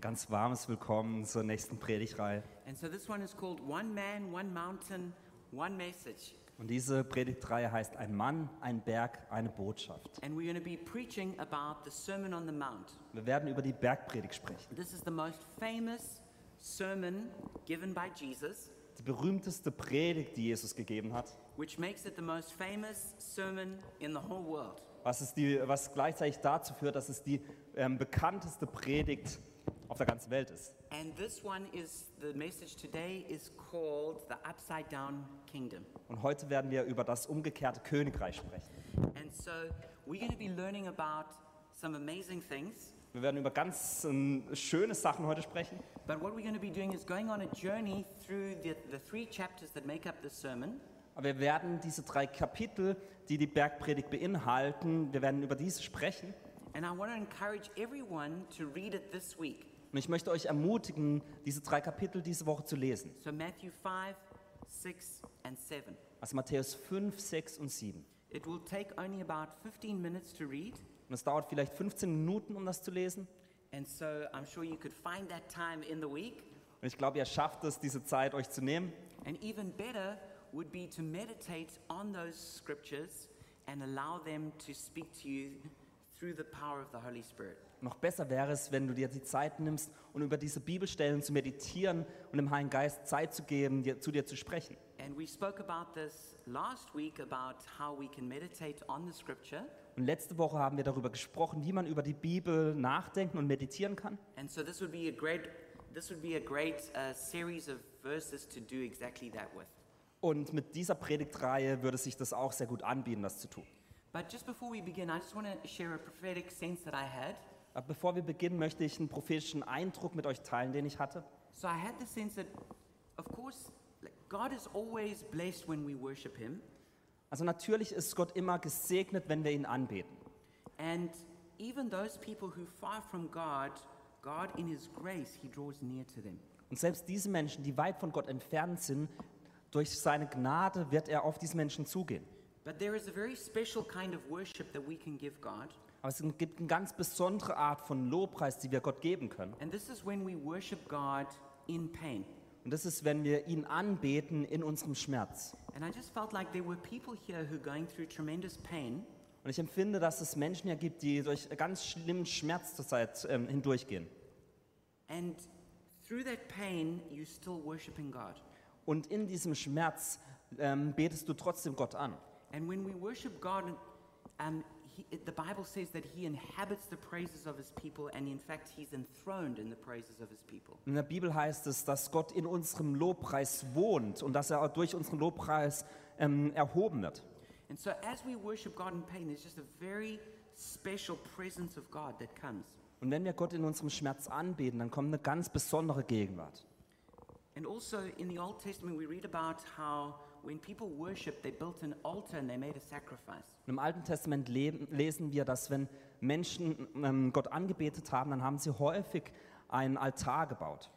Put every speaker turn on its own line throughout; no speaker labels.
ganz warmes Willkommen zur nächsten Predigtreihe.
And so this one is called One Man, One Mountain, One Message.
Und diese Predigtreihe heißt Ein Mann, ein Berg, eine Botschaft.
And we're going to be preaching about the Sermon on the Mount.
Wir werden über die Bergpredigt sprechen.
This is the most famous sermon given by Jesus,
Die berühmteste Predigt, die Jesus gegeben hat.
which makes it the most famous sermon in the whole world.
Was, ist die, was gleichzeitig dazu führt, dass es die ähm, bekannteste Predigt auf der ganzen Welt ist.
And this one is the message today is called the Upside Down Kingdom.
Und heute werden wir über das umgekehrte Königreich sprechen.
And so we're going to be learning about some amazing things.
Wir werden über ganz ähm, schöne Sachen heute sprechen.
But what we're going to be doing is going on a journey through the, the three chapters that make up the sermon.
Aber wir werden diese drei Kapitel, die die Bergpredigt beinhalten, wir werden über diese sprechen.
And I want to encourage everyone to read it this week.
Und ich möchte euch ermutigen, diese drei Kapitel diese Woche zu lesen.
So Matthew 5, 6, and 7.
Also Matthäus 5, 6 und 7.
It will take only about 15 minutes to read.
Und es dauert vielleicht 15 Minuten, um das zu lesen.
And so I'm sure you could find that time in the week.
Und ich glaube, ihr schafft es, diese Zeit euch zu nehmen.
And even better would be to meditate on those scriptures and allow them to speak to you through the power of the Holy Spirit.
Noch besser wäre es, wenn du dir die Zeit nimmst, um über diese Bibelstellen zu meditieren und dem Heiligen Geist Zeit zu geben, dir, zu dir zu sprechen.
And we spoke about this last week about how we can meditate on the scripture.
Und letzte Woche haben wir darüber gesprochen, wie man über die Bibel nachdenken und meditieren kann.
And so this would be a great this would be a great uh, series of verses to do exactly that with.
Und mit dieser Predigtreihe würde sich das auch sehr gut anbieten, das zu tun.
But just before we begin, I just want to share a prophetic sense that I had.
Aber bevor wir beginnen, möchte ich einen prophetischen Eindruck mit euch teilen, den ich hatte.
So I had the sense that, of course, like, God is always blessed when we worship Him,
Also natürlich ist Gott immer gesegnet, wenn wir ihn anbeten.
and even those people who far from God, God in His grace, He draws near to them.
Und selbst diese Menschen, die weit von Gott entfernt sind, durch seine Gnade wird er auf diese Menschen zugehen.
But there is a very special kind of worship that we can give God,
Aber es gibt eine ganz besondere Art von Lobpreis, die wir Gott geben können.
and this is when we worship God in pain.
Und das ist, wenn wir ihn anbeten in unserem Schmerz.
And I just felt like there were people here who are going through tremendous pain,
Und ich empfinde, dass es Menschen hier gibt, die durch ganz schlimmen Schmerz zurzeit ähm, hindurchgehen.
and through that pain, you're still worshiping God.
Und in diesem Schmerz ähm, betest du trotzdem Gott an.
And when we worship God, um, he, the Bible says that He inhabits the praises of His people, and in fact, He's enthroned in the praises of His people.
In der Bibel heißt es, dass Gott in unserem Lobpreis wohnt und dass er durch unseren Lobpreis ähm, erhoben wird.
And so, as we worship God in pain, there's just a very special presence of God that comes.
Und wenn wir Gott in unserem Schmerz anbeten, dann kommt eine ganz besondere Gegenwart.
And also in the Old Testament, we read about how when people worship, they built an altar and they made a sacrifice.
Und Im Alten Testament leben, lesen wir, dass wenn Menschen ähm, Gott angebetet haben, dann haben sie häufig einen Altar gebaut.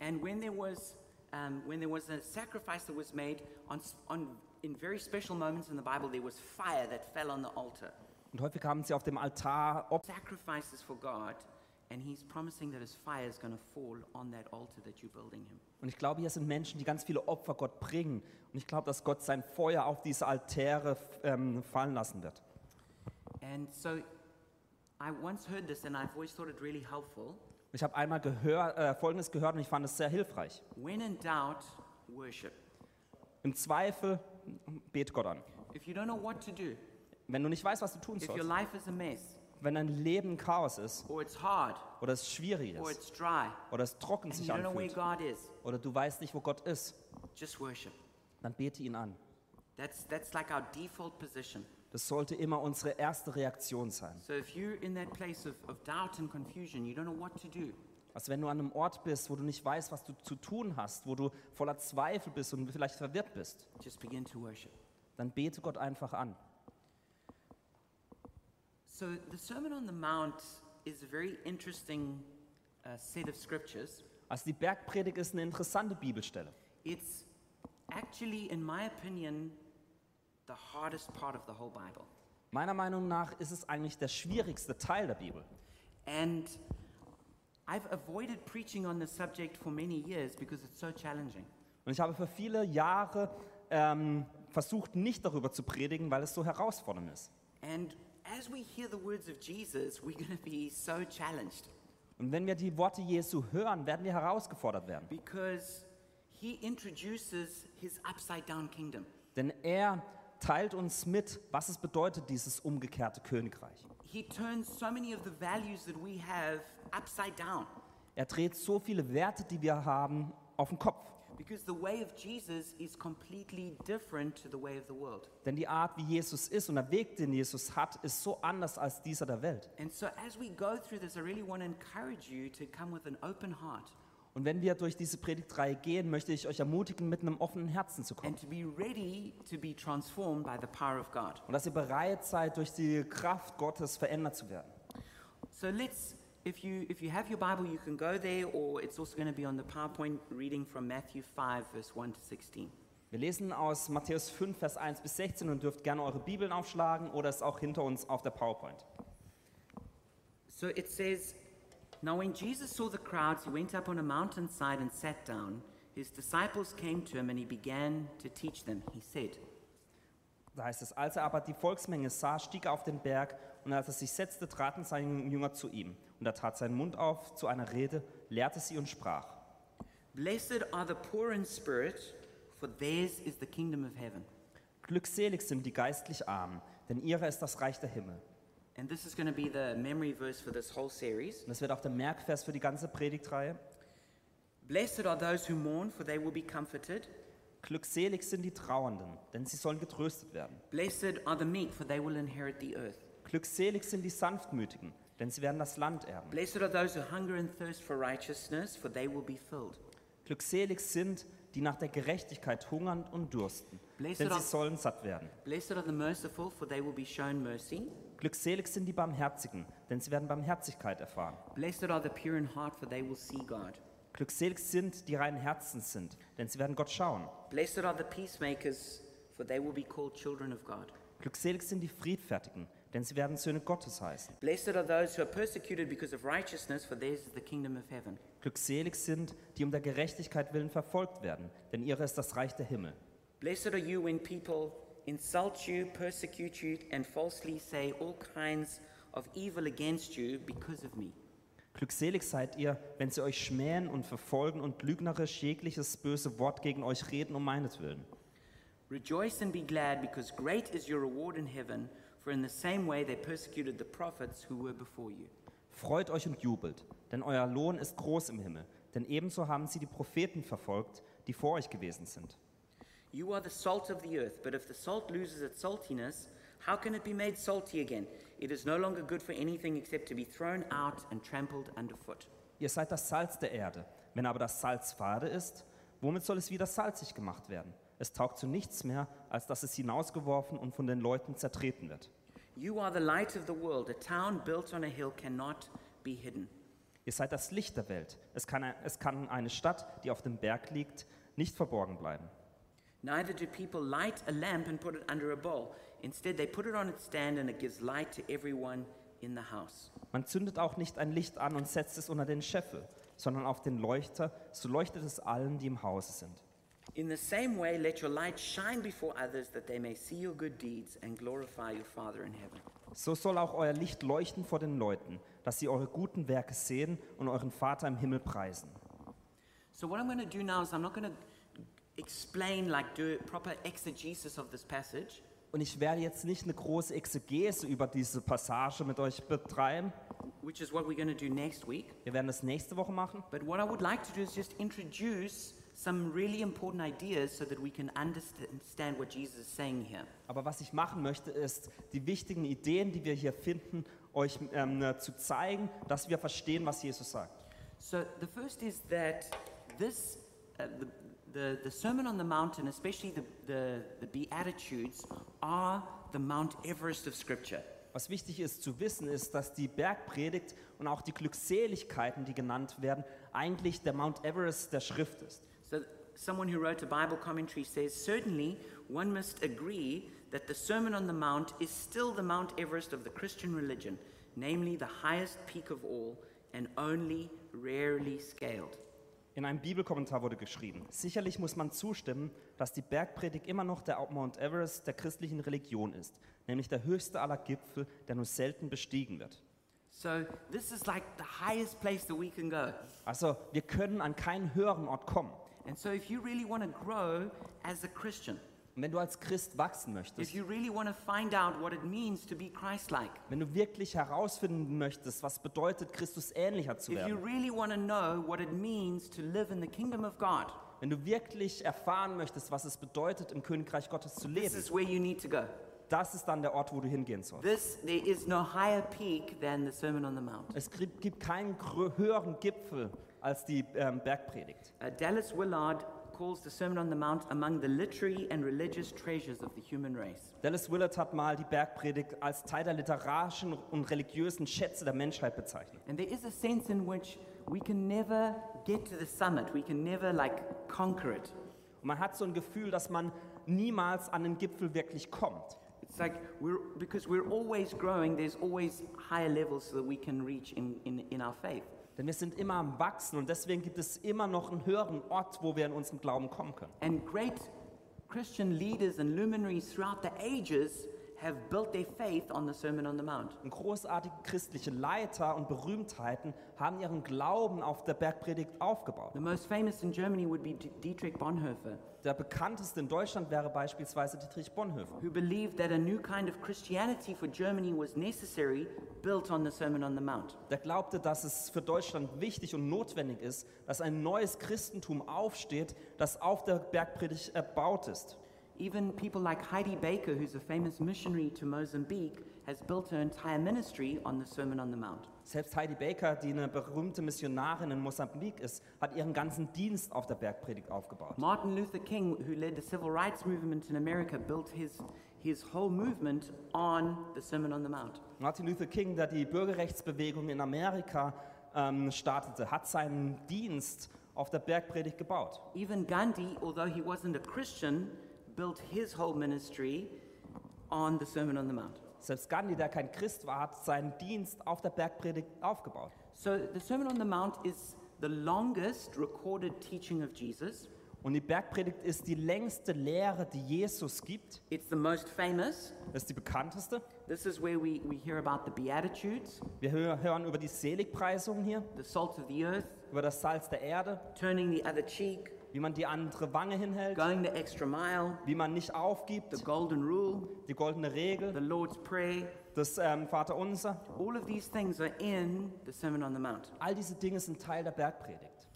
And when there was, um, when there was a sacrifice that was made, on, on, in very special moments in the Bible, there was fire that fell on the altar.
Und häufig haben sie auf dem Altar Opfer
sacrifices for God, and He's promising that His fire is going to fall on that altar that you're building Him.
Und ich glaube, hier sind Menschen, die ganz viele Opfer Gott bringen. Und ich glaube, dass Gott sein Feuer auf diese Altäre ähm, fallen lassen wird.
And so I once heard this, and I've always thought it really helpful.
Ich habe einmal gehör, äh, Folgendes gehört und ich fand es sehr hilfreich.
When in doubt, worship.
Im Zweifel bete Gott an.
If you don't know what to do,
Wenn du nicht weißt, was du tun
if your
sollst,
life is a mess,
wenn dein Leben Chaos ist
or it's hard,
oder es schwierig
or
ist
it's dry,
oder es trocken
and you
sich
don't know where
anfühlt
God is,
oder du weißt nicht, wo Gott ist,
just worship.
dann bete ihn an.
That's, that's like our default position.
Das sollte immer unsere erste Reaktion sein.
So if you're in that place of, of doubt and confusion, you don't know what to do,
Also wenn du an einem Ort bist, wo du nicht weißt, was du zu tun hast, wo du voller Zweifel bist und vielleicht verwirrt bist,
just begin to worship.
dann bete Gott einfach an.
So, the Sermon on the Mount is a very interesting uh, set of scriptures.
Also die Bergpredigt ist eine interessante Bibelstelle.
It's actually, in my opinion, the hardest part of the whole Bible.
Meiner Meinung nach ist es eigentlich der schwierigste Teil der Bibel.
And I've avoided preaching on this subject for many years because it's so challenging.
Und ich habe für viele Jahre ähm, versucht, nicht darüber zu predigen, weil es so herausfordernd ist.
And as we hear the words of Jesus, we're going to be so challenged
Und wenn wir die Worte Jesu hören, werden wir herausgefordert werden.
because he introduces his upside down kingdom.
Denn er teilt uns mit, was es bedeutet, dieses umgekehrte Königreich.
He turns so many of the values that we have upside down
Er dreht so viele Werte, die wir haben, auf den Kopf.
Because the way of Jesus is completely different to the way of the world.
Denn die Art, wie Jesus ist und der Weg, den Jesus hat, ist so anders als dieser der Welt.
And so, as we go through this, I really want to encourage you to come with an open heart
Und wenn wir durch diese Predigtreihe gehen, möchte ich euch ermutigen, mit einem offenen Herzen zu kommen. Und dass ihr bereit seid, durch die Kraft Gottes verändert zu werden.
So let's, if you if you have your Bible, you can go there, or it's also going to be on the PowerPoint reading from Matthew 5, verse 1 to 16.
Wir lesen aus Matthäus 5, Vers 1 bis 16 und dürft gerne eure Bibeln aufschlagen oder es auch hinter uns auf der PowerPoint.
So it says, Now when Jesus saw the crowds, he went up on a mountainside and sat down. His disciples came to him, and he began to teach them. He said,
Da heißt es, als er aber die Volksmenge sah, stieg er auf den Berg und als er sich setzte, traten seine Jünger zu ihm. Und er tat seinen Mund auf zu einer Rede, lehrte sie und sprach.
Blessed are the poor in spirit, for theirs is the kingdom of heaven.
Glückselig sind die geistlich Armen, denn ihrer ist das Reich der Himmel.
And this is going to be the memory verse for this whole series.
Und das wird auch der Merkvers für die ganze Predigtreihe.
Blessed are those who mourn, for they will be comforted.
Glückselig sind die Trauernden, denn sie sollen getröstet werden.
Blessed are the meek, for they will inherit the earth.
Glückselig sind die Sanftmütigen, denn sie werden das Land erben.
Blessed are those who hunger and thirst for righteousness, for they will be filled.
Glückselig sind, die nach der Gerechtigkeit hungern und dursten,
Blessed
denn
are-
sie sollen satt werden.
Blessed are the merciful, for they will be shown mercy.
Glückselig sind die Barmherzigen, denn sie werden Barmherzigkeit erfahren.
Blessed are the pure in heart, for they will see God.
Glückselig sind, die reinen Herzens sind, denn sie werden Gott schauen.
Blessed are the peacemakers, for they will be called children of God.
Glückselig sind die Friedfertigen, denn sie werden Söhne Gottes heißen.
Blessed are those who are persecuted because of righteousness, for theirs is the kingdom of heaven.
Glückselig sind, die um der Gerechtigkeit willen verfolgt werden, denn ihre ist das Reich der Himmel.
Blessed are you when people insult you, persecute you, and falsely say all kinds of evil against you because of me.
Glückselig seid ihr, wenn sie euch schmähen und verfolgen und lügnerisch jegliches böse Wort gegen euch reden um meinetwillen.
Rejoice and be glad, because great is your reward in heaven, for in the same way they persecuted the prophets who were before you.
Freut euch und jubelt, denn euer Lohn ist groß im Himmel, denn ebenso haben sie die Propheten verfolgt, die vor euch gewesen sind.
You are the salt of the earth, but if the salt loses its saltiness, how can it be made salty again? It is no longer good for anything except to be thrown out and trampled underfoot.
Ihr seid das Salz der Erde. Wenn aber das Salz fade ist, womit soll es wieder salzig gemacht werden? Es taugt zu nichts mehr, als dass es hinausgeworfen und von den Leuten zertreten wird.
You are the light of the world. A town built on a hill cannot be hidden.
Ihr seid das Licht der Welt. Es kann, es kann eine Stadt, die auf dem Berg liegt, nicht verborgen bleiben.
Neither do people light a lamp and put it under a bowl. Instead, they put it on its stand and it gives light to everyone in the house.
Man zündet auch nicht ein Licht an und setzt es unter den Scheffel, sondern auf den Leuchter, so leuchtet es allen, die im Hause sind.
In the same way, let your light shine before others that they may see your good deeds and glorify your Father in heaven.
So soll auch euer Licht leuchten vor den Leuten, dass sie eure guten Werke sehen und euren Vater im Himmel preisen.
So, what I'm going to do now is I'm not going to explain, like, do proper exegesis of this passage.
Und ich werde jetzt nicht eine große Exegese über diese Passage mit euch betreiben.
which is what we're going to do next week.
Wir werden das nächste Woche machen.
But what I would like to do is just introduce really important ideas so that we can understand what Jesus is saying here.
Aber was ich machen möchte, ist, die wichtigen Ideen, die wir hier finden, euch ähm, zu zeigen, dass wir verstehen, was Jesus sagt.
So the first is that this, uh, the, the, the Sermon on the Mountain, especially the, the, the Beatitudes, are the Mount Everest of Scripture.
Was wichtig ist zu wissen, ist, dass die Bergpredigt und auch die Glückseligkeiten, die genannt werden, eigentlich der Mount Everest der Schrift ist.
So someone who wrote a Bible commentary says, certainly one must agree that the Sermon on the Mount is still the Mount Everest of the Christian religion. namely the highest peak of all and only rarely scaled.
In einem Bibelkommentar wurde geschrieben, sicherlich muss man zustimmen, dass die Bergpredigt immer noch der Mount Everest der christlichen Religion ist, nämlich der höchste aller Gipfel, der nur selten bestiegen wird.
So this is like the highest place that we can go.
Also wir können an keinen höheren Ort kommen.
And so if you really want to grow as a Christian,
Und wenn du als Christ wachsen möchtest,
if you really want to find out what it means to be Christ-like,
wenn du wirklich herausfinden möchtest, was bedeutet, Christus ähnlicher zu
if you
werden,
really want to know what it means to live in the kingdom of God,
wenn du wirklich erfahren möchtest, was es bedeutet, im Königreich Gottes zu
this
leben,
is where you need to go.
das ist dann der Ort, wo du hingehen sollst.
This there is no higher peak than the Sermon on the Mount.
Es gibt gibt keinen grö- höheren Gipfel als die ähm, Bergpredigt.
Uh, Dallas Willard calls the Sermon on the Mount among the literary and religious treasures of the human race.
Dallas Willard hat mal die Bergpredigt als Teil der literarischen und religiösen Schätze der Menschheit bezeichnet.
And there is a sense in which we can never get to the summit. We can never like conquer it.
Und man hat so ein Gefühl, dass man niemals an den Gipfel wirklich kommt.
It's like we're because we're always growing. There's always higher levels so that we can reach in, in, in our faith.
Denn wir sind immer am Wachsen und deswegen gibt es immer noch einen höheren Ort, wo wir in unserem Glauben kommen können.
And great Christian leaders and luminaries throughout the ages have built their faith on the Sermon on the Mount.
Und großartige christliche Leiter und Berühmtheiten haben ihren Glauben auf der Bergpredigt aufgebaut.
The most famous in Germany would be Dietrich Bonhoeffer,
Der bekannteste in Deutschland wäre beispielsweise Dietrich Bonhoeffer.
who believed that a new kind of Christianity for Germany was necessary, built on the Sermon on the Mount.
Der glaubte, dass es für Deutschland wichtig und notwendig ist, dass ein neues Christentum aufsteht, das auf der Bergpredigt erbaut ist.
Even people like Heidi Baker, who's a famous missionary to Mozambique, has built her entire ministry on the Sermon on the Mount.
Selbst Heidi Baker, die eine berühmte Missionarin in Mosambik ist, hat ihren ganzen Dienst auf der Bergpredigt aufgebaut.
Martin Luther King, who led the civil rights movement in America, built his, his whole movement on the Sermon on the Mount.
Martin Luther King, der die Bürgerrechtsbewegung in Amerika ähm, startete, hat seinen Dienst auf der Bergpredigt gebaut.
Even Gandhi, although he wasn't a Christian, built his whole ministry on the Sermon on the Mount.
Selbst Gandhi, der kein Christ war, hat seinen Dienst auf der Bergpredigt aufgebaut.
So the Sermon on the Mount is the longest recorded teaching of Jesus.
Und die Bergpredigt ist die längste Lehre, die Jesus gibt.
It's the most famous.
Das ist die bekannteste.
This is where we, we hear about the Beatitudes,
Wir hö- hören über die Seligpreisung hier,
the salt of the earth,
über das Salz der Erde,
turning the other cheek,
wie man die andere Wange hinhält,
going the extra mile,
wie man nicht aufgibt,
the golden rule,
die goldene
the
Regel,
Lord's Prayer.
das ähm, Vaterunser.
All of these things are in the Sermon on the Mount.
All diese Dinge sind Teil der Bergpredigt.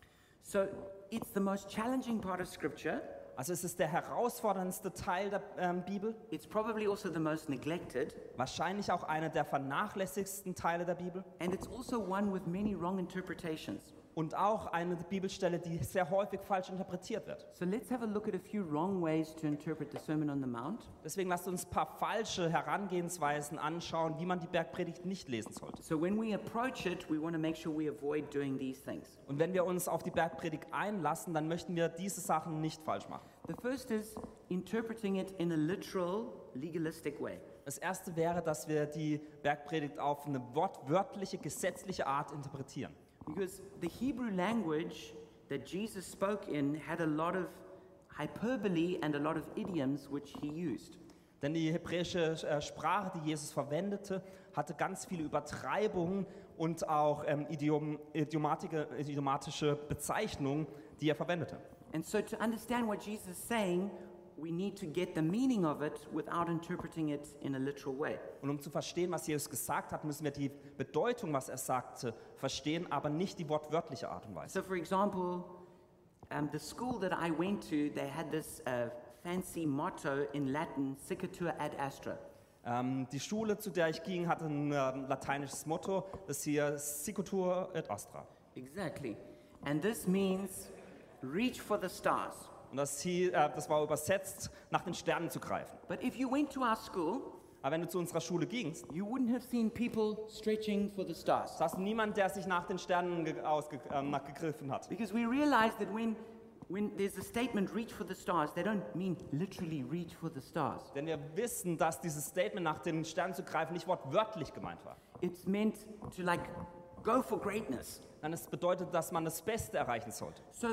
So it's the most challenging part of Scripture.
Also es ist der herausforderndste Teil der ähm, Bibel,
It's probably also the most neglected.
wahrscheinlich auch einer der vernachlässigsten Teile der Bibel
And it's also one with many wrong interpretations.
Und auch eine Bibelstelle, die sehr häufig falsch interpretiert wird.
So let's have a look at a few wrong ways to interpret the Sermon on the Mount.
Deswegen lasst uns ein paar falsche Herangehensweisen anschauen, wie man die Bergpredigt nicht lesen sollte.
So when we approach it, we want to make sure we avoid doing these things.
Und wenn wir uns auf die Bergpredigt einlassen, dann möchten wir diese Sachen nicht falsch machen.
The first is interpreting it in a literal, legalistic way.
Das erste wäre, dass wir die Bergpredigt auf eine wortwörtliche, gesetzliche Art interpretieren.
Because the Hebrew language that Jesus spoke in had a lot of hyperbole and a lot of idioms which he used.
Denn die hebräische äh, Sprache, die Jesus verwendete, hatte ganz viele Übertreibungen und auch ähm, Idiom, idiomatische, idiomatische Bezeichnungen, die er verwendete.
And so to understand what Jesus is saying, we need to get the meaning of it without interpreting it in a literal way.
Und um zu verstehen, was Jesus gesagt hat, müssen wir die Bedeutung, was er sagte, verstehen, aber nicht die wortwörtliche Art und Weise.
So, for example, um, the school that I went to, they had this uh, fancy motto in Latin, Sicatur ad astra.
Ähm, die Schule, zu der ich ging, hatte ein ähm, lateinisches Motto, das hier Sicutur et Astra.
Exactly. And this means reach for the stars.
Und das, hier, äh, das war übersetzt, nach den Sternen zu greifen.
But if you went to our school,
Aber wenn du zu unserer Schule gingst,
you wouldn't have seen people stretching for the stars.
hast du niemanden, der sich nach den Sternen ge- ausge- ähm, nach gegriffen hat.
Because we realized that when when there's a statement, reach for the stars, they don't mean literally reach for the stars.
Denn wir wissen, dass dieses Statement nach den Sternen zu greifen nicht wortwörtlich gemeint war.
It's meant to like go for greatness.
Dann es bedeutet, dass man das Beste erreichen sollte.
So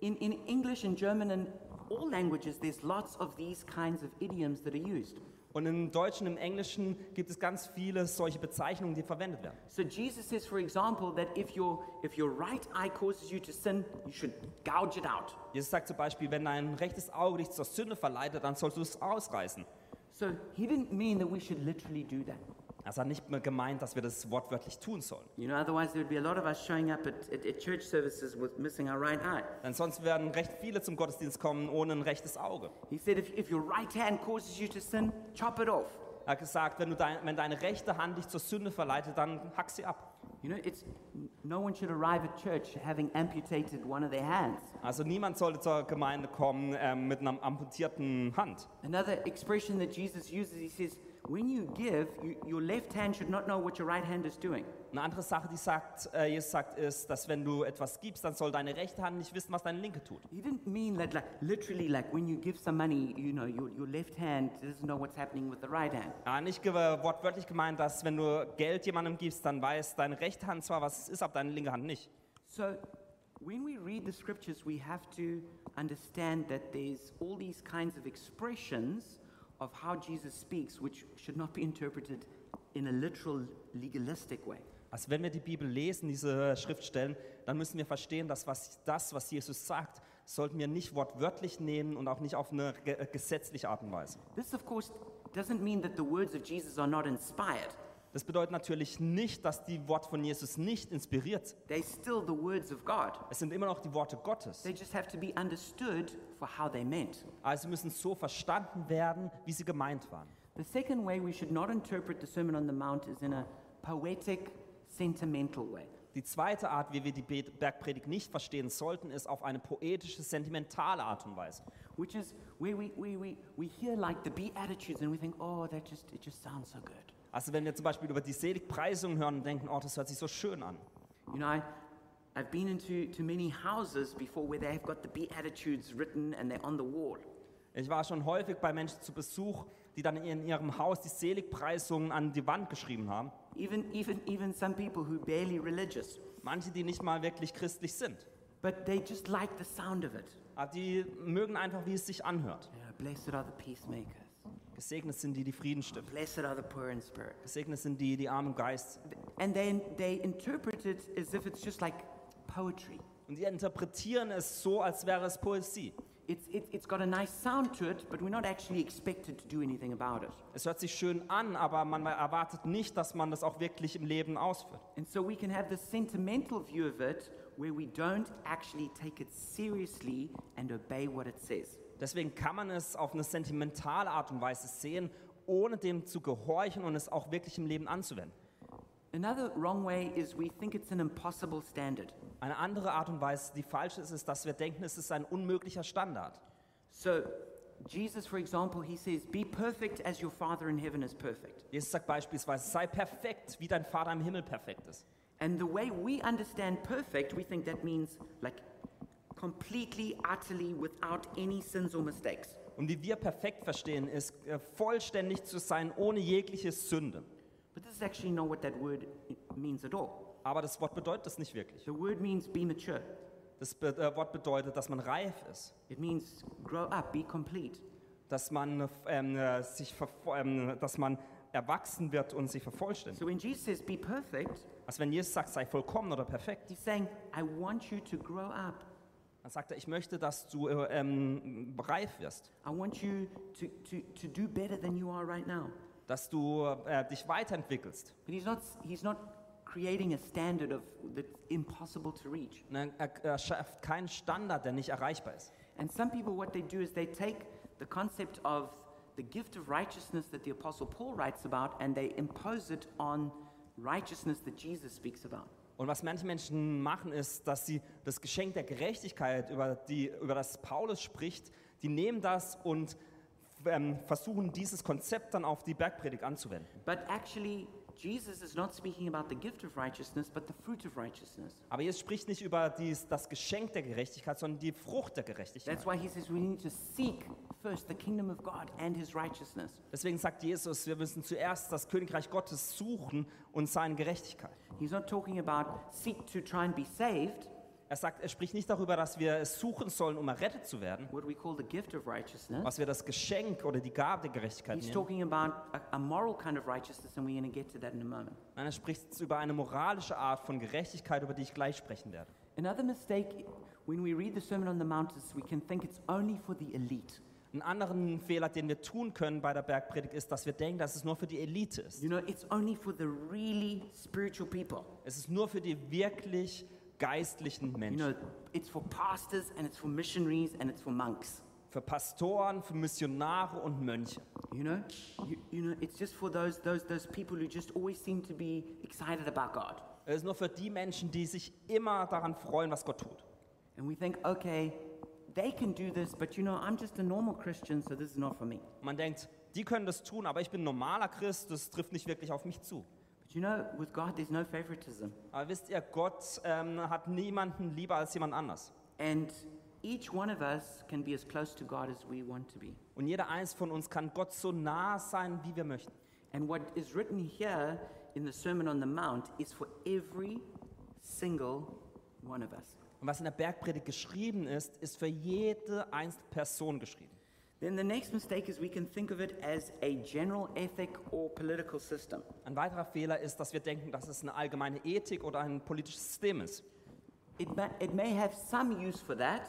in, in English and German and all languages, there's lots of these kinds of idioms that are used.
Und im Deutschen, im Englischen gibt es ganz viele solche Bezeichnungen, die verwendet werden.
So Jesus says, for example, that if your if your right eye causes you to sin, you should gouge it out.
Jesus sagt zum Beispiel, wenn dein rechtes Auge dich zur Sünde verleitet, dann sollst du es ausreißen.
So he didn't mean that we should literally do that.
Das hat nicht mehr gemeint, dass wir das wortwörtlich tun sollen.
You know, otherwise there would be a lot of us showing up at, at, at church services with missing our right eye.
Denn sonst werden recht viele zum Gottesdienst kommen ohne ein rechtes Auge.
He said, if, if your right hand causes you to sin, chop it off.
Er hat gesagt, wenn, dein, wenn deine rechte Hand dich zur Sünde verleitet, dann hack sie ab.
You know, it's no one should arrive at church having amputated one of their hands.
Also niemand sollte zur Gemeinde kommen ähm, mit einer amputierten Hand.
Another expression that Jesus uses, he says, when you give, you, your left hand should not know what your right hand is doing.
Eine andere Sache, die sagt, äh, Jesus sagt, ist, dass wenn du etwas gibst, dann soll deine rechte Hand nicht wissen, was deine linke tut.
He didn't mean that, like, literally, like when you give some money, you know, your, your left hand doesn't know what's happening with the right hand.
Hat nicht ge wortwörtlich gemeint, dass wenn du Geld jemandem gibst, dann weiß deine rechte Hand zwar, was es ist, aber deine linke Hand nicht.
So, when we read the scriptures, we have to understand that there's all these kinds of expressions of how Jesus speaks, which should not be interpreted in a literal, legalistic way.
Also wenn wir die Bibel lesen, diese Schriftstellen, dann müssen wir verstehen, dass was, das, was Jesus sagt, sollten wir nicht wortwörtlich nehmen und auch nicht auf eine ge gesetzliche Art und Weise.
This, of course, doesn't mean that the words of Jesus are not inspired.
Das bedeutet natürlich nicht, dass die Worte von Jesus nicht inspiriert sind.
They're still the words of God.
Es sind immer noch die Worte Gottes.
They just have to be understood for how they meant.
Also müssen so verstanden werden, wie sie gemeint waren.
The second way we should not interpret the Sermon on the Mount is in a poetic, sentimental way.
Die zweite Art, wie wir die Be- Bergpredigt nicht verstehen sollten, ist auf eine poetische, sentimentale Art und Weise.
which is where we, we, we, we hear like the Beatitudes and we think, oh, that just, it just sounds so good.
Also wenn wir zum Beispiel über die Seligpreisung hören und denken, oh, das hört sich so schön an.
You know, I, I've been into to many houses before where they've got the Beatitudes written and they're on the wall.
Ich war schon häufig bei Menschen zu Besuch, die dann in ihrem Haus die Seligpreisungen an die Wand geschrieben haben.
Even, even, even some people who barely religious,
Manche, die nicht mal wirklich christlich sind.
but they just like the sound of it.
Aber die mögen einfach, wie es sich anhört.
Know, blessed are the peacemakers.
Gesegnet sind die, die Frieden stiften.
Blessed are the poor in spirit.
Gesegnet sind die, die arm im Geist sind.
And they, they interpret it as if it's just like poetry.
Und die interpretieren es so, als wäre es Poesie.
It's, it, it's got a nice sound to it, but we're not actually expected to do anything about it.
Es hört sich schön an, aber man erwartet nicht, dass man das auch wirklich im Leben ausführt.
And so we can have this sentimental view of it where we don't actually take it seriously and obey what it says.
Deswegen kann man es auf eine sentimentale Art und Weise sehen, ohne dem zu gehorchen und es auch wirklich im Leben anzuwenden.
Another wrong way is we think it's an impossible standard.
Eine andere Art und Weise, die falsch ist, ist, dass wir denken, es ist ein unmöglicher Standard.
So, Jesus, for example, he says, Be perfect as your Father in heaven is perfect.
Jesus sagt beispielsweise, sei perfekt, wie dein Vater im Himmel perfekt ist.
And the way we understand perfect, we think that means like completely, utterly, without any sins or mistakes.
Und wie wir perfekt verstehen, ist äh, vollständig zu sein, ohne jegliche Sünde.
But this is actually not what that word means at all.
Aber das Wort bedeutet das nicht wirklich.
The word means be mature.
Das be äh, Wort bedeutet, dass man reif ist,
It means grow up, be complete.
dass man, ähm, äh, sich ähm, dass man erwachsen wird und sich vervollständigt.
So when Jesus says be perfect,
Also wenn Jesus sagt, sei vollkommen oder perfekt,
he's saying, I want you to grow up.
Dann sagt er, ich möchte, dass du äh, ähm, reif wirst,
I want you to, to, to do better than you are right now.
dass du äh, dich weiterentwickelst.
But he's not, he's not creating a standard of, that's impossible to reach.
Ne, Er, er schafft keinen Standard, der nicht erreichbar ist.
And some people, what they do is they take the concept of the gift of righteousness that the Apostle Paul writes about and they impose it on righteousness that Jesus speaks about.
Und was manche Menschen machen, ist, dass sie das Geschenk der Gerechtigkeit, über, die, über das Paulus spricht, die nehmen das und ähm, versuchen, dieses Konzept dann auf die Bergpredigt anzuwenden.
But actually, Jesus is not speaking about the gift of righteousness, but the fruit of righteousness.
Aber Jesus spricht nicht über dies, das Geschenk der Gerechtigkeit, sondern die Frucht der Gerechtigkeit.
That's why he says we need to seek first the kingdom of God and his righteousness.
Deswegen sagt Jesus, wir müssen zuerst das Königreich Gottes suchen und seine Gerechtigkeit.
He's not talking about seek to try and be saved,
Er sagt, er spricht nicht darüber, dass wir es suchen sollen, um errettet zu werden,
what we call the gift of righteousness.
was wir das Geschenk oder die Gabe der Gerechtigkeit
He's
nennen.
talking about a, a moral kind of righteousness, and we're going to get to that in a moment.
Nein, er spricht über eine moralische Art von Gerechtigkeit, über die ich gleich sprechen werde.
Another mistake when we read the Sermon on the Mount is we can think it's only for the elite.
Einen anderen Fehler, den wir tun können bei der Bergpredigt, ist, dass wir denken, dass es nur für die Elite ist.
You know, it's only for the really spiritual people.
Es ist nur für die wirklich geistlichen
You
Menschen.
know, it's for pastors and it's for missionaries and it's for monks.
Für Pastoren, für Missionare und Mönche.
You know, you, you know, it's just for those, those, those people who just always seem to be excited about God.
Es ist nur für die Menschen, die sich immer daran freuen, was Gott tut.
And we think, okay, they can do this, but you know, I'm just a normal Christian, so this is not for me.
Man denkt, die können das tun, aber ich bin normaler Christ, das trifft nicht wirklich auf mich zu.
But you know, with God, there's no favoritism.
Aber wisst ihr, Gott ähm, hat niemanden lieber als jemand anders.
And each one of us can be as close to God as we want to be.
Und jeder eins von uns kann Gott so nah sein, wie wir möchten.
And what is written here in the Sermon on the Mount is for every single one of us.
Und was in der Bergpredigt geschrieben ist, ist für jede einzelne Person geschrieben.
Then the next mistake is we can think of it as a general ethic or political system.
Ein weiterer Fehler ist, dass wir denken, dass es eine allgemeine Ethik oder ein politisches System ist.
It may, it may have some use for that,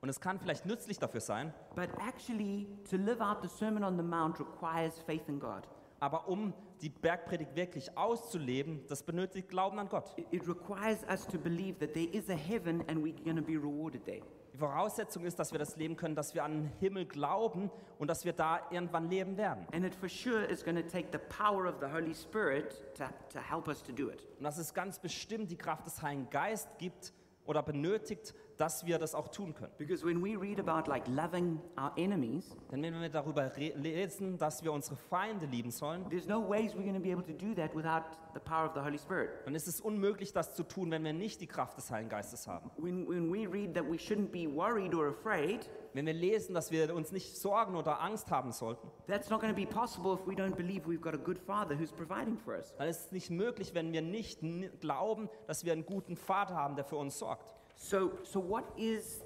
Und es kann vielleicht nützlich dafür sein,
but actually, to live out the Sermon on the Mount requires faith in God.
aber um die Bergpredigt wirklich auszuleben, das benötigt Glauben an Gott.
It, requires us to believe that there is a heaven and we're going to be rewarded there.
Die Voraussetzung ist, dass wir das leben können, dass wir an den Himmel glauben und dass wir da irgendwann leben werden.
And it for sure is going to take the power of the Holy Spirit to, to help us to do it.
Und dass es ganz bestimmt die Kraft des Heiligen Geist gibt oder benötigt, dass wir das auch tun können.
Because when we read about like loving our enemies,
Denn wenn wir darüber re- lesen, dass wir unsere Feinde lieben sollen,
there's no ways we're going to be able to do that without the power of the Holy Spirit.
dann ist es unmöglich, das zu tun, wenn wir nicht die Kraft des Heiligen Geistes haben.
When, when we read that we shouldn't be worried or afraid,
Wenn wir lesen, dass wir uns nicht Sorgen oder Angst haben sollten,
that's not going to be possible if we don't believe we've got a good Father who's providing for us.
dann ist es nicht möglich, wenn wir nicht n- glauben, dass wir einen guten Vater haben, der für uns sorgt.
So, so what is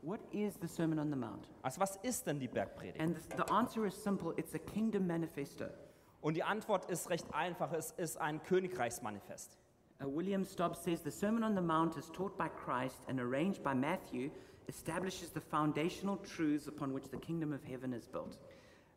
what is the Sermon on the Mount?
Also was ist denn die Bergpredigt?
And the, the answer is simple. It's a kingdom manifesto.
Und die Antwort ist recht einfach, es ist ein Königreichsmanifest.
Uh, William Stubbs says the Sermon on the Mount, is taught by Christ and arranged by Matthew, establishes the foundational truths upon which the kingdom of heaven is built.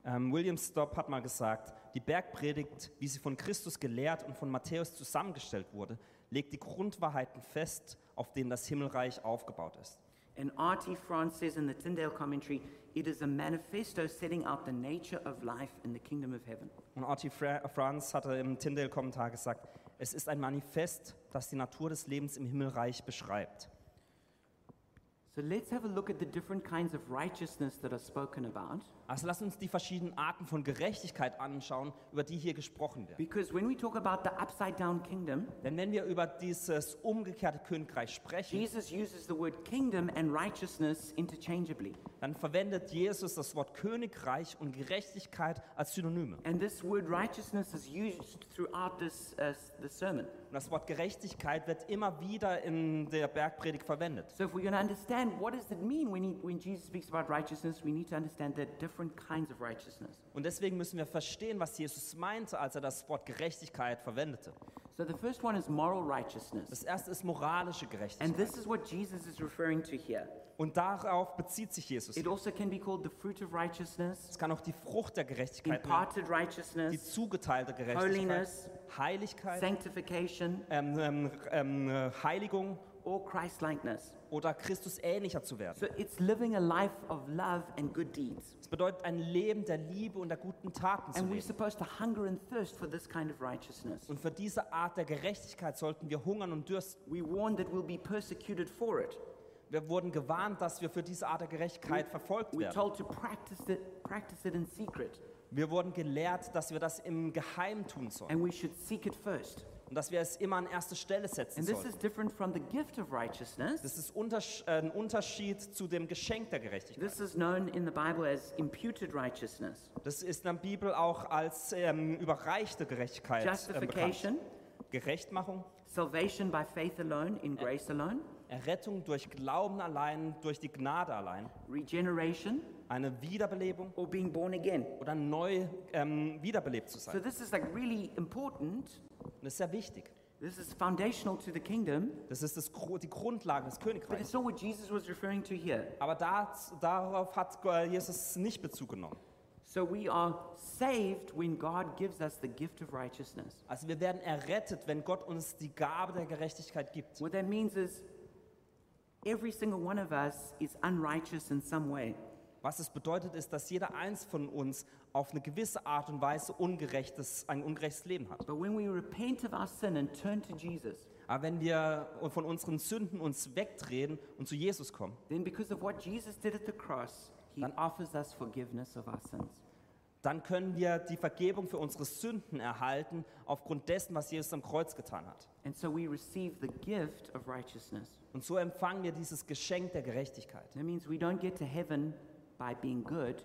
Ähm, William Stopp hat mal gesagt, die Bergpredigt, wie sie von Christus gelehrt und von Matthäus zusammengestellt wurde, legt die Grundwahrheiten fest, auf denen das Himmelreich aufgebaut ist.
And R.T. France says in the Tyndale commentary, it is a manifesto setting out the nature of life in the kingdom of heaven.
Und Artie Fra Franz hatte im Tyndale-Kommentar gesagt, es ist ein Manifest, das die Natur des Lebens im Himmelreich beschreibt.
So let's have a look at the different kinds of righteousness that are spoken about.
Also lass uns die verschiedenen Arten von Gerechtigkeit anschauen, über die hier gesprochen wird.
Because when we talk about the upside down kingdom,
Denn wenn wir über dieses umgekehrte Königreich sprechen,
Jesus uses the word kingdom and righteousness interchangeably.
Dann verwendet Jesus das Wort Königreich und Gerechtigkeit als Synonyme.
And this word righteousness is used throughout this, uh, the sermon.
Und das Wort Gerechtigkeit wird immer wieder in der Bergpredigt verwendet.
So if we're going to understand what does it mean when, he, when Jesus speaks about righteousness, we need to understand the different kinds of righteousness.
Und deswegen müssen wir verstehen, was Jesus meinte, als er das Wort Gerechtigkeit verwendete.
So the first one is moral righteousness.
Das erste ist moralische
And
Gerechtigkeit.
this is what Jesus is referring to here.
Und darauf bezieht sich Jesus.
It also can be called the fruit of righteousness,
Es kann auch die Frucht der Gerechtigkeit
imparted
die
righteousness,
zugeteilte Gerechtigkeit,
holiness,
Heiligkeit,
sanctification,
ähm, ähm, ähm, äh, Heiligung
or Christ-likeness.
Oder Christus ähnlicher zu werden.
So it's living a life of love and good deeds.
Es bedeutet ein Leben der Liebe und der guten Taten zu
And we're
leben.
supposed to hunger and thirst for this kind of righteousness.
Und für diese Art der Gerechtigkeit sollten wir hungern und dürsten.
We warn that we'll be persecuted for it.
Wir wurden gewarnt, dass wir für diese Art der Gerechtigkeit verfolgt
We're
werden.
told to practice it, practice it in secret.
Wir wurden gelehrt, dass wir das im Geheimen tun sollen
and we should seek it first.
Und dass wir es immer an erste Stelle setzen
And this
sollen.
is different from the gift of righteousness.
Das ist untersch- äh, ein Unterschied zu dem Geschenk der Gerechtigkeit.
This is known in the Bible as imputed righteousness.
Das ist in der Bibel auch als ähm, überreichte Gerechtigkeit äh, bekannt.
Justification,
Gerechtmachung,
salvation by faith alone, in grace alone,
Errettung durch Glauben allein, durch die Gnade allein,
regeneration,
eine Wiederbelebung
or being born again.
oder neu ähm, wiederbelebt zu
So
sein.
this is like really important.
Und das ist sehr wichtig.
This is foundational to the kingdom,
Das ist das, die Grundlage des
but
Königreichs.
not what Jesus was referring to here.
Aber das, darauf hat Jesus nicht Bezug genommen.
So we are saved when God gives us the gift of righteousness.
Also wir werden errettet, wenn Gott uns die Gabe der Gerechtigkeit gibt.
What that means is every single one of us is unrighteous in some way.
Was es bedeutet, ist, dass jeder eins von uns auf eine gewisse Art und Weise ungerechtes, ein ungerechtes Leben hat.
But when we repent of our sin and turn to Jesus,
Aber wenn wir von unseren Sünden uns wegdrehen und zu Jesus kommen,
then because of what Jesus did at the cross, he
Dann-
offers us forgiveness of our sins.
dann können wir die Vergebung für unsere Sünden erhalten aufgrund dessen, was Jesus am Kreuz getan hat.
And so we receive the gift of righteousness.
Und so empfangen wir dieses Geschenk der Gerechtigkeit.
That means we don't get to heaven by being good.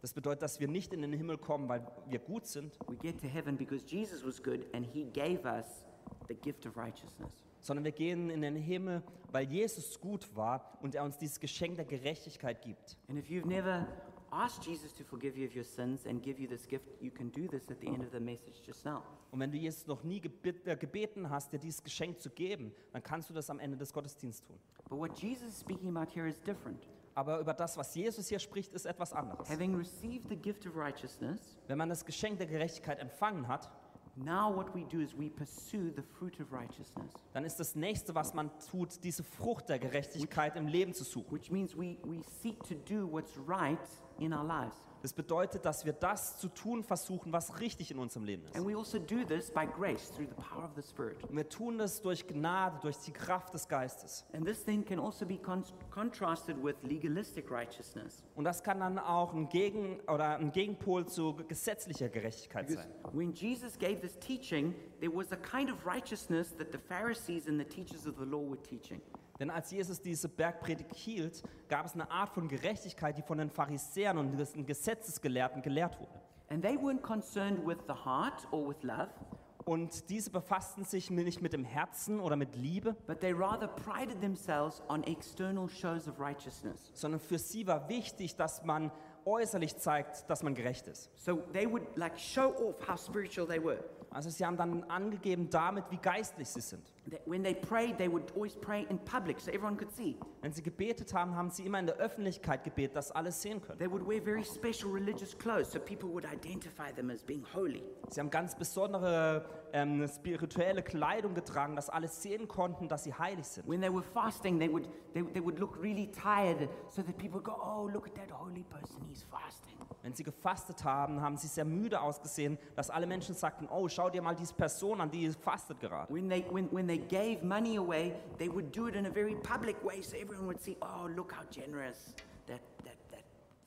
Das bedeutet, dass wir nicht in den Himmel kommen, weil wir gut sind,
We get to heaven because Jesus was good and he gave us the gift of righteousness.
sondern wir gehen in den Himmel, weil Jesus gut war und er uns dieses Geschenk der Gerechtigkeit gibt.
And if you've never asked Jesus to forgive you of your sins and give you this gift, you can do this at the end of the message just now.
Und wenn du Jesus noch nie gebet, äh, gebeten hast, dir dieses Geschenk zu geben, dann kannst du das am Ende des Gottesdienstes tun.
But what Jesus is speaking about here is different.
Aber über das, was Jesus hier spricht, ist etwas anderes.
Having received the gift of righteousness,
Wenn man das Geschenk der Gerechtigkeit empfangen hat,
now what we do is we pursue the fruit of righteousness,
dann ist das Nächste, was man tut, diese Frucht der Gerechtigkeit im Leben zu suchen.
which means we, we seek to do what's right in our lives.
Das bedeutet, dass wir das zu tun versuchen, was richtig in unserem Leben ist.
And we also do this by grace through the power of the Spirit.
Und wir tun das durch Gnade, durch die Kraft des Geistes.
And this then can also be con- contrasted with legalistic righteousness.
Und das kann dann auch ein, Gegen, oder ein Gegenpol zu gesetzlicher Gerechtigkeit sein.
when Jesus gave this teaching, there was a kind of righteousness that the Pharisees and the teachers of the law were teaching.
Denn als Jesus diese Bergpredigt hielt, gab es eine Art von Gerechtigkeit, die von den Pharisäern und den Gesetzesgelehrten gelehrt wurde.
And they weren't concerned with the heart or with love,
Und diese befassten sich nicht mit dem Herzen oder mit Liebe,
but they rather prided themselves on external shows of righteousness.
sondern für sie war wichtig, dass man äußerlich zeigt, dass man gerecht ist.
So they would like show off how spiritual they were.
Also sie haben dann angegeben damit, wie geistlich sie sind.
When they prayed, they would always pray in public so everyone could see.
Wenn sie gebetet haben, haben sie immer in der Öffentlichkeit gebetet, dass alle sehen können.
They would wear very special religious clothes so people would identify them as being holy.
Sie haben ganz besondere ähm, spirituelle Kleidung getragen, dass alle sehen konnten, dass sie heilig sind.
When they were fasting, they would, they, they would look really tired so that people would go, oh, look at that holy person, he's fasting.
Wenn sie gefastet haben, haben sie sehr müde ausgesehen, dass alle Menschen sagten, oh, schau dir mal diese Person an, die fastet gerade.
When they, when, when they gave money away, they would do it in a very public way so everyone would see, oh, look how generous that, that, that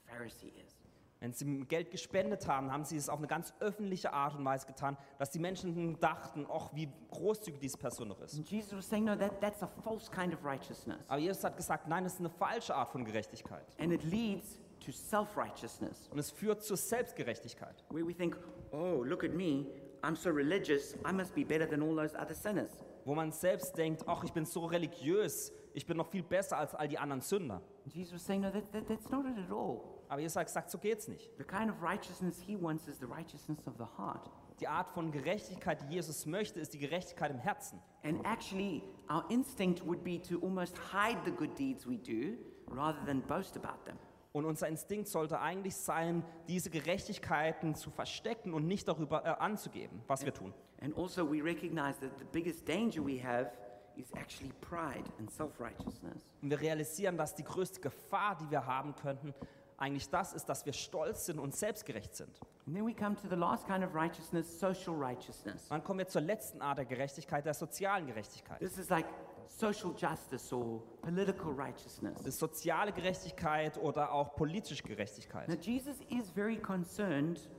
Pharisee is.
Wenn sie Geld gespendet haben, haben sie es auf eine ganz öffentliche Art und Weise getan, dass die Menschen dachten, ach, wie großzügig diese Person noch ist.
Jesus was saying, no, that, that's a false kind of righteousness.
Aber Jesus hat gesagt, nein, das ist eine falsche Art von Gerechtigkeit.
And it leads to self righteousness,
Und es führt zur Selbstgerechtigkeit.
where we think, oh, look at me, I'm so religious, I must be better than all those other sinners.
Wo man selbst denkt, ach, ich bin so religiös, ich bin noch viel besser als all die anderen Sünder.
Jesus was saying, no, that, that, that's not it at all.
Aber Jesus hat gesagt, so geht's nicht.
The kind of righteousness he wants is the righteousness of the heart.
Die Art von Gerechtigkeit, die Jesus möchte, ist die Gerechtigkeit im Herzen.
And actually, our instinct would be to almost hide the good deeds we do rather than boast about them.
Und unser Instinkt sollte eigentlich sein, diese Gerechtigkeiten zu verstecken und nicht darüber äh, anzugeben, was wir tun.
And also, we recognize that the biggest danger we have is actually pride and self righteousness.
Und wir realisieren, dass die größte Gefahr, die wir haben könnten, eigentlich das ist, dass wir stolz sind und selbstgerecht sind.
And then we come to the last kind of righteousness, social righteousness.
Dann kommen wir zur letzten Art der Gerechtigkeit, der sozialen Gerechtigkeit.
This is like social justice or political righteousness.
Das ist soziale Gerechtigkeit oder auch politische Gerechtigkeit.
Now, Jesus is very concerned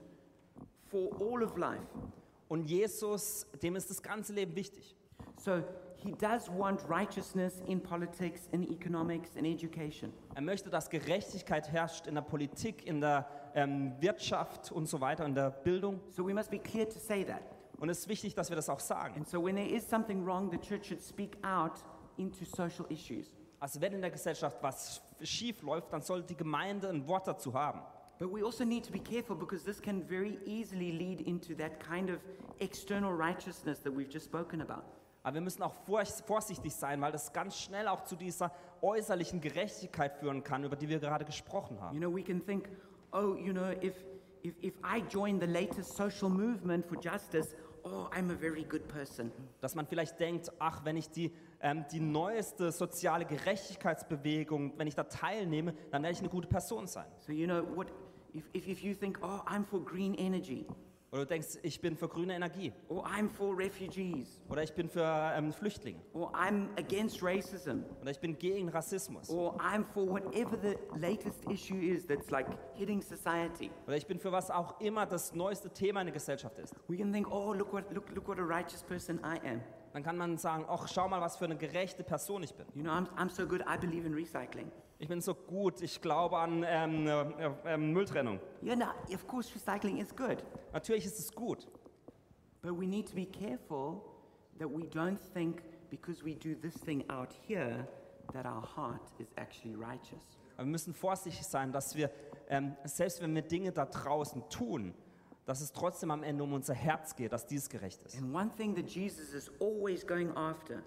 for all of life.
Und Jesus, dem ist das ganze Leben wichtig.
So he does want righteousness in politics, in economics, in education.
Er möchte, dass Gerechtigkeit herrscht in der Politik, in der ähm, Wirtschaft und so weiter, in der Bildung.
So we must be clear to say that.
Und es ist wichtig, dass wir das auch sagen.
And so when there is something wrong, the church should speak out into social issues.
Also wenn in der Gesellschaft was schief läuft, dann sollte die Gemeinde ein Wort dazu haben.
But we also need to be careful because this can very easily lead into that kind of external righteousness that we've just spoken about.
Aber wir müssen auch vor- vorsichtig sein, weil das ganz schnell auch zu dieser äußerlichen Gerechtigkeit führen kann, über die wir gerade gesprochen haben.
You know, we can think, oh, you know, if, if, if I join the latest social movement for justice, oh, I'm a very good person.
Dass man vielleicht denkt, ach, wenn ich die, ähm, die neueste soziale Gerechtigkeitsbewegung, wenn ich da teilnehme, dann werde ich eine gute Person sein.
So, you know, what, if, if, if you think, oh, I'm for green energy,
Oder du denkst, ich bin für grüne Energie.
or I'm for refugees,
Oder ich bin für ähm, Flüchtlinge.
or I'm against racism,
Oder ich bin gegen Rassismus.
or I'm for whatever the latest issue is that's like hitting society.
Oder ich bin für was auch immer das neueste Thema in der Gesellschaft ist.
We can think, oh, look what, look, look what a righteous person I am.
Dann kann man sagen, ach, schau mal, was für eine gerechte Person ich bin.
You know, I'm, I'm so good, I believe in recycling.
Ich bin so gut, ich glaube an ähm, äh, ähm, Mülltrennung.
Yeah, no, of course, recycling is good.
Natürlich ist es gut.
But we need to be careful that we don't think because we do this thing out here that our heart is actually righteous.
Aber wir müssen vorsichtig sein, dass wir, ähm, selbst wenn wir Dinge da draußen tun, dass es trotzdem am Ende um unser Herz geht, dass dies gerecht ist.
And one thing that Jesus is always going after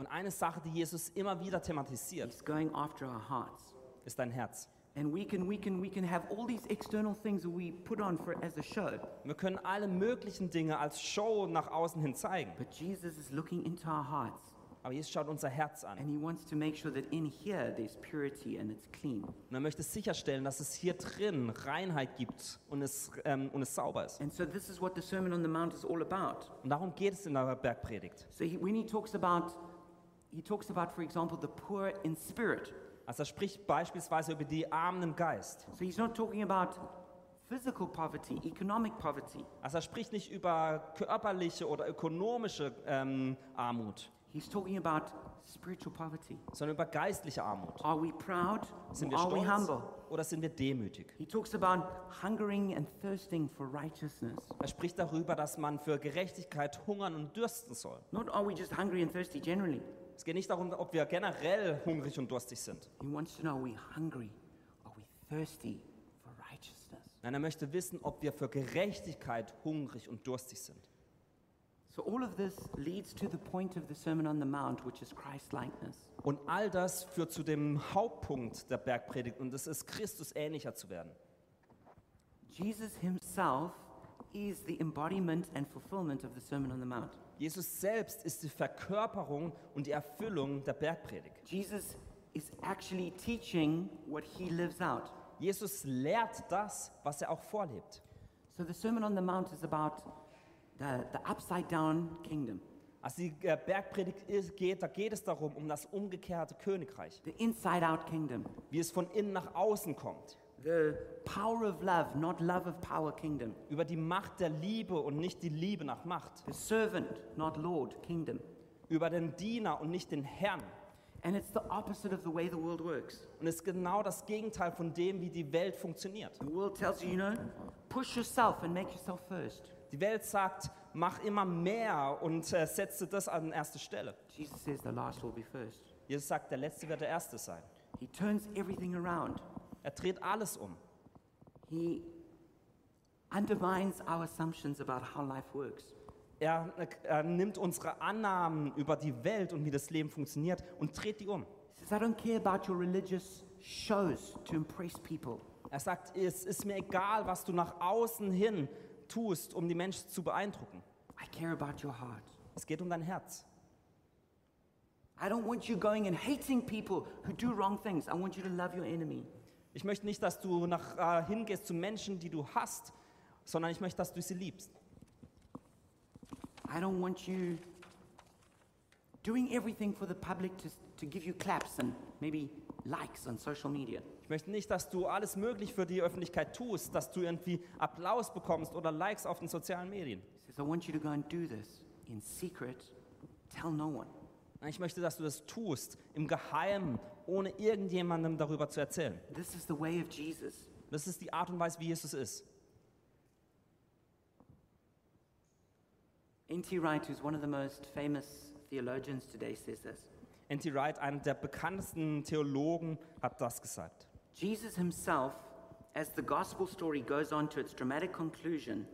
Und eine Sache, die Jesus immer wieder thematisiert,
is going after our hearts.
ist dein Herz.
And we can, we can, we can have all these external things that we put on for as a show,
Wir können alle möglichen Dinge als Show nach außen hin zeigen.
but Jesus is looking into our hearts,
Aber Jesus schaut unser Herz an.
and He wants to make sure that in here there's purity and it's clean.
Und er möchte sicherstellen, dass es hier drin Reinheit gibt und es, ähm, und es sauber ist.
And so this is what the Sermon on the Mount is all about.
Und darum geht es in der Bergpredigt.
So he, when he talks about, he talks about, for example, the poor in spirit.
Also er spricht beispielsweise über die Armen im Geist.
So he's not talking about physical poverty, economic poverty.
Also er spricht nicht über körperliche oder ökonomische ähm, Armut,
He's talking about spiritual poverty.
sondern über geistliche Armut.
Are we proud
Sind wir
are we
stolz
humble?
oder sind wir demütig?
He talks about hungering and thirsting for righteousness.
Er spricht darüber, dass man für Gerechtigkeit hungern und dürsten soll.
Not are we just hungry and thirsty generally.
Es geht nicht darum, ob wir generell hungrig und durstig sind.
He wants to know are we hungry? Are we thirsty for righteousness?
Nein, er möchte wissen, ob wir für Gerechtigkeit hungrig und durstig sind.
So all of this leads to the point of the Sermon on the Mount, which is Christ likeness.
Und all das führt zu dem Hauptpunkt der Bergpredigt und das ist Christus ähnlicher zu werden.
Jesus himself is the embodiment and fulfillment of the Sermon on the Mount.
Jesus selbst ist die Verkörperung und die Erfüllung der Bergpredigt.
Jesus is actually teaching what he lives out.
Jesus lehrt das, was er auch vorlebt.
So the Sermon on the Mount is about the, the upside down kingdom,
Als die äh, Bergpredigt geht, da geht es darum, um das umgekehrte Königreich,
the inside out kingdom,
wie es von innen nach außen kommt,
the power of love, not love of power kingdom,
über die Macht der Liebe und nicht die Liebe nach Macht,
the servant, not Lord kingdom.
über den Diener und nicht den Herrn.
And it's the opposite of the way the world works.
Und es ist genau das Gegenteil von dem, wie die Welt funktioniert.
The world tells you, you know, push yourself and make yourself first.
Die Welt sagt, mach immer mehr und äh, setze das an erste Stelle.
Jesus says the last will be first.
Jesus sagt, der Letzte wird der Erste sein.
He turns everything around.
Er dreht alles um.
He undermines our assumptions about how life works.
Er, er nimmt unsere Annahmen über die Welt und wie das Leben funktioniert und dreht die um.
He says, I don't care about your religious shows to impress people.
Er sagt, es ist mir egal, was du nach außen hin tust, um die Menschen zu beeindrucken.
I care about your heart.
Es geht um dein Herz.
I don't want you going and hating people who do wrong things. I want you to love your enemy.
Ich möchte nicht, dass du nach, äh, hingehst zu Menschen, die du hast, sondern ich möchte, dass du sie liebst.
I don't want you doing everything for the public to, to give you claps and maybe likes on social media.
Ich möchte nicht, dass du alles möglich für die Öffentlichkeit tust, dass du irgendwie Applaus bekommst oder Likes auf den sozialen Medien.
He says, I want you to go and do this in secret, tell no one.
Ich möchte, dass du das tust, im Geheimen, ohne irgendjemandem darüber zu erzählen.
This is the way of Jesus.
Das ist die Art und Weise, wie Jesus ist.
N.T. Wright, who's one of the most famous theologians today, says this
N.T. Wright, einer der bekanntesten Theologen, hat das gesagt.
Jesus himself, as the gospel story goes on to its dramatic conclusion,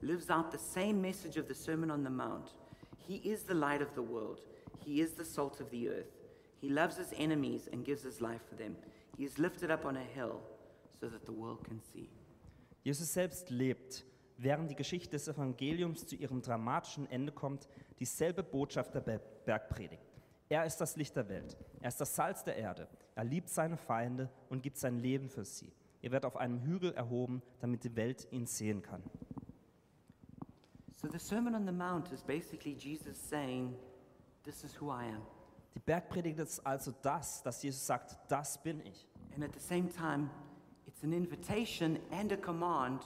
lives out the same message of the Sermon on the Mount. He is the light of the world, He is the salt of the earth. He loves His enemies and gives His life for them. He is lifted up on a hill so that the world can see.
Jesus selbst lebt, während die Geschichte des Evangeliums zu ihrem dramatischen Ende kommt, dieselbe Botschaft der Ber- Bergpredigt. Er ist das Licht der Welt. Er ist das Salz der Erde. Er liebt seine Feinde und gibt sein Leben für sie. Er wird auf einem Hügel erhoben, damit die Welt ihn sehen kann.
So the Sermon on the Mount is basically Jesus saying, This is who I am.
Die Bergpredigt ist also das, dass Jesus sagt, das bin ich.
And at the same time, it's an invitation and a command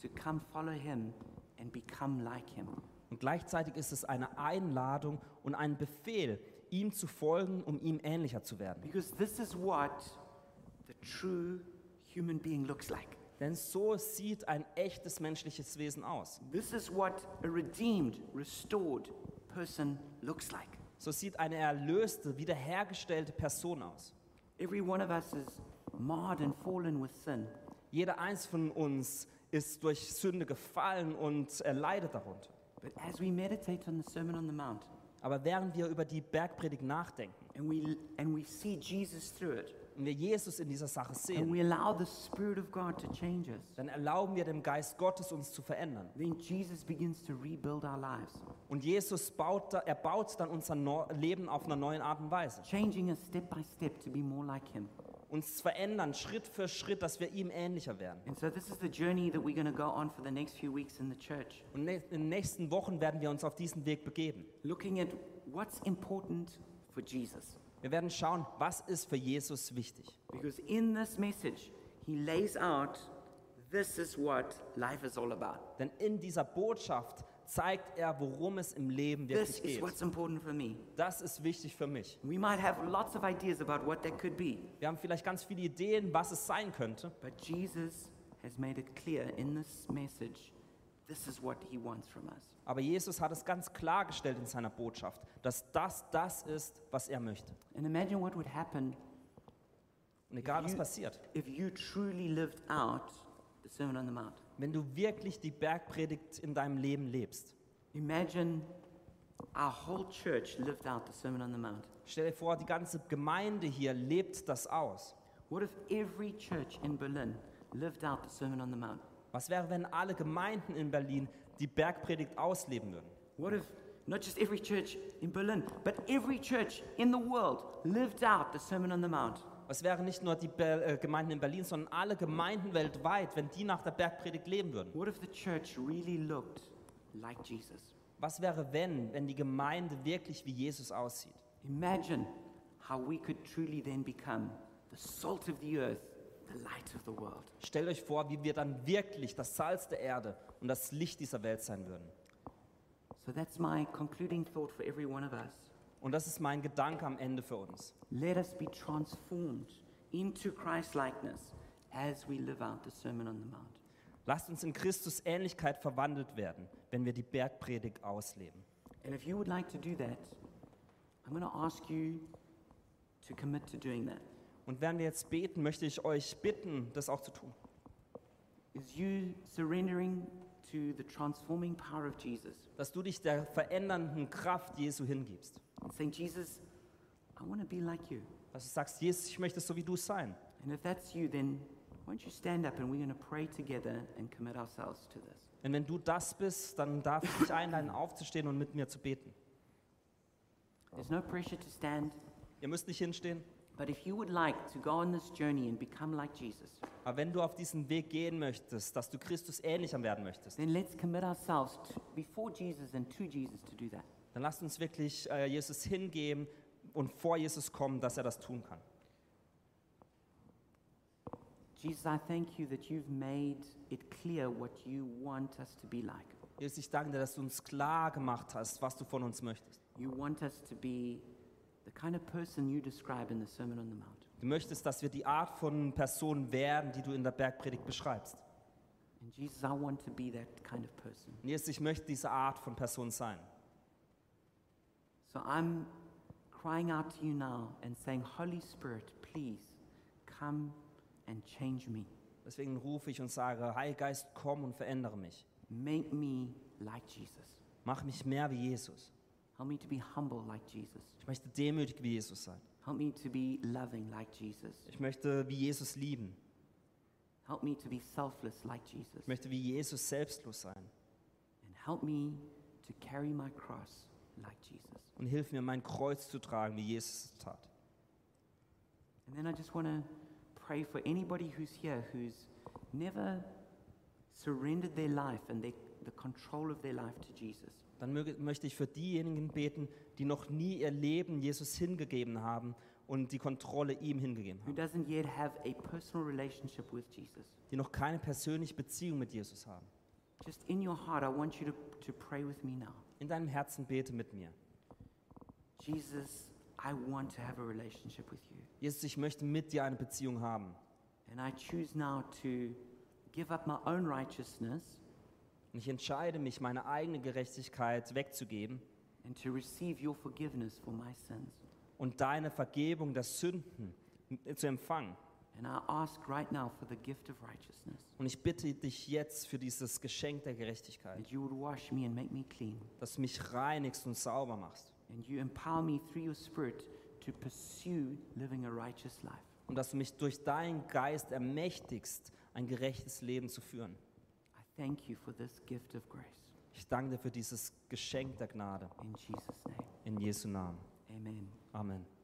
to come follow Him and become like Him.
Und gleichzeitig ist es eine Einladung und ein Befehl, ihm zu folgen, um ihm ähnlicher zu werden.
Because this is what the true human being looks like.
Denn so sieht ein echtes menschliches Wesen aus.
This is what a redeemed, restored person looks like.
So sieht eine erlöste, wiederhergestellte Person aus.
Every one of us is marred and fallen with sin.
Jeder eins von uns ist durch Sünde gefallen und er leidet darunter.
But as we meditate on the Sermon on the Mount
Aber während wir über die Bergpredigt nachdenken
and we, and we see Jesus through it,
und wir Jesus in dieser Sache
and
sehen,
we allow the Spirit of God to change us,
dann erlauben wir dem Geist Gottes uns zu verändern.
then Jesus begins to rebuild our lives,
Und Jesus baut, da- er baut dann unser Neu- Leben auf einer neuen Art und Weise.
changing us step by step to be more like Him.
Uns verändern Schritt für Schritt, dass wir ihm ähnlicher werden.
And so, this is the journey that we're going to go on for the next few weeks in the church,
Und ne- in den nächsten Wochen werden wir uns auf diesen Weg begeben.
looking at what's important for Jesus.
Wir werden schauen, was ist für Jesus wichtig.
Because in this message, He lays out this is what life is all about.
Denn in dieser Botschaft zeigt er, worum es im Leben wirklich
is
geht.
what's important for me.
Das ist wichtig für mich.
We might have lots of ideas about what that could be,
Wir haben vielleicht ganz viele Ideen, was es sein könnte.
but Jesus has made it clear in this message this is what He wants from us.
Aber Jesus hat es ganz klargestellt in seiner Botschaft, dass das das ist, was er möchte.
And imagine what would happen
Und egal was passiert,
if you truly lived out the Sermon on the Mount.
wenn du wirklich die Bergpredigt in deinem Leben lebst,
Imagine our whole church lived out the Sermon on the Mount.
stell dir vor, die ganze Gemeinde hier lebt das aus.
What if every church in Berlin lived out the Sermon on the Mount?
Was wäre, wenn alle Gemeinden in Berlin die Bergpredigt ausleben würden?
What if not just every church in Berlin, but every church in the world lived out the Sermon on the Mount?
Was wären nicht nur die Be äh, Gemeinden in Berlin, sondern alle Gemeinden weltweit, wenn die nach der Bergpredigt leben würden?
What if the church really looked like Jesus?
Was wäre, wenn, wenn die Gemeinde wirklich wie Jesus aussieht?
Imagine how we could truly then become the salt of the earth,
Stellt euch vor, wie wir dann wirklich das Salz der Erde und das Licht dieser Welt sein würden.
So that's my concluding thought for every one of us.
Und das ist mein Gedanke am Ende für uns.
Let us be transformed into Christ likeness as we live out the Sermon on the Mount.
Lasst uns in Christus Ähnlichkeit verwandelt werden, wenn wir die Bergpredigt ausleben.
And if you would like to do that, I'm going to ask you to commit to doing that.
Und während wir jetzt beten, möchte ich euch bitten, das auch zu tun.
Is you surrendering to the transforming power of Jesus
Dass du dich der verändernden Kraft Jesu hingibst.
and saying, Jesus, I want to be like you.
Dass du sagst, Jesus, ich möchte so wie du sein.
And if that's you, then why don't you stand up and we're going to pray together and commit ourselves to this.
Und wenn du das bist, dann darf ich dich einladen, aufzustehen und mit mir zu beten.
There's no pressure to stand,
Ihr müsst nicht hinstehen,
but if you would like to go on this journey and become like Jesus,
aber wenn du auf diesen Weg gehen möchtest, dass du Christus ähnlicher werden möchtest,
then let's commit ourselves to, before Jesus and to Jesus to do that.
dann lasst uns wirklich äh, Jesus hingeben und vor Jesus kommen, dass er das tun kann.
Jesus, I thank you that you've made it clear what you want us to be like.
Jesus, ich danke dir, dass du uns klar gemacht hast, was du von uns möchtest.
You want us to be
Du möchtest, dass wir die Art von Person werden, die du in der Bergpredigt beschreibst.
And Jesus, I want to be that kind of person.
Und Jesus, ich möchte diese Art von Person sein.
So I'm crying out to you now and saying, Holy Spirit, please come and change me.
Deswegen rufe ich und sage, Heiliger Geist, komm und verändere mich.
Make me like Jesus.
Mach mich mehr wie Jesus.
Help me to be humble like Jesus.
Ich möchte demütig wie Jesus sein.
Help me to be loving like Jesus.
Ich möchte wie Jesus lieben.
Help me to be selfless like Jesus.
Ich möchte wie Jesus selbstlos sein.
And help me to carry my cross like Jesus.
Und hilf mir, mein Kreuz zu tragen, wie Jesus es tat.
And then I just want to pray for anybody who's here who's never surrendered their life and their, the control of their life to Jesus.
Dann möchte ich für diejenigen beten, die noch nie ihr Leben Jesus hingegeben haben und die Kontrolle ihm hingegeben
Who
haben.
doesn't yet have a personal relationship with Jesus.
Die noch keine persönliche Beziehung mit Jesus haben.
Just in your heart, I want you to, to pray with me now.
In deinem Herzen bete mit mir.
Jesus, I want to have a relationship with you.
Jesus, ich möchte mit dir eine Beziehung haben.
And I choose now to give up my own righteousness
Und ich entscheide mich, meine eigene Gerechtigkeit wegzugeben
and to receive your forgiveness for my sins.
und deine Vergebung der Sünden zu empfangen.
And I ask right now for the gift of righteousness,
Und ich bitte dich jetzt für dieses Geschenk der Gerechtigkeit,
that you would wash me and make me clean.
dass du mich reinigst und sauber machst.
And you empower me through your Spirit to pursue living a righteous life.
Und dass du mich durch deinen Geist ermächtigst, ein gerechtes Leben zu führen.
Thank you for this gift of grace.
Ich danke dir für dieses Geschenk der Gnade.
In Jesus' name,
In Jesu Namen.
amen.
Amen.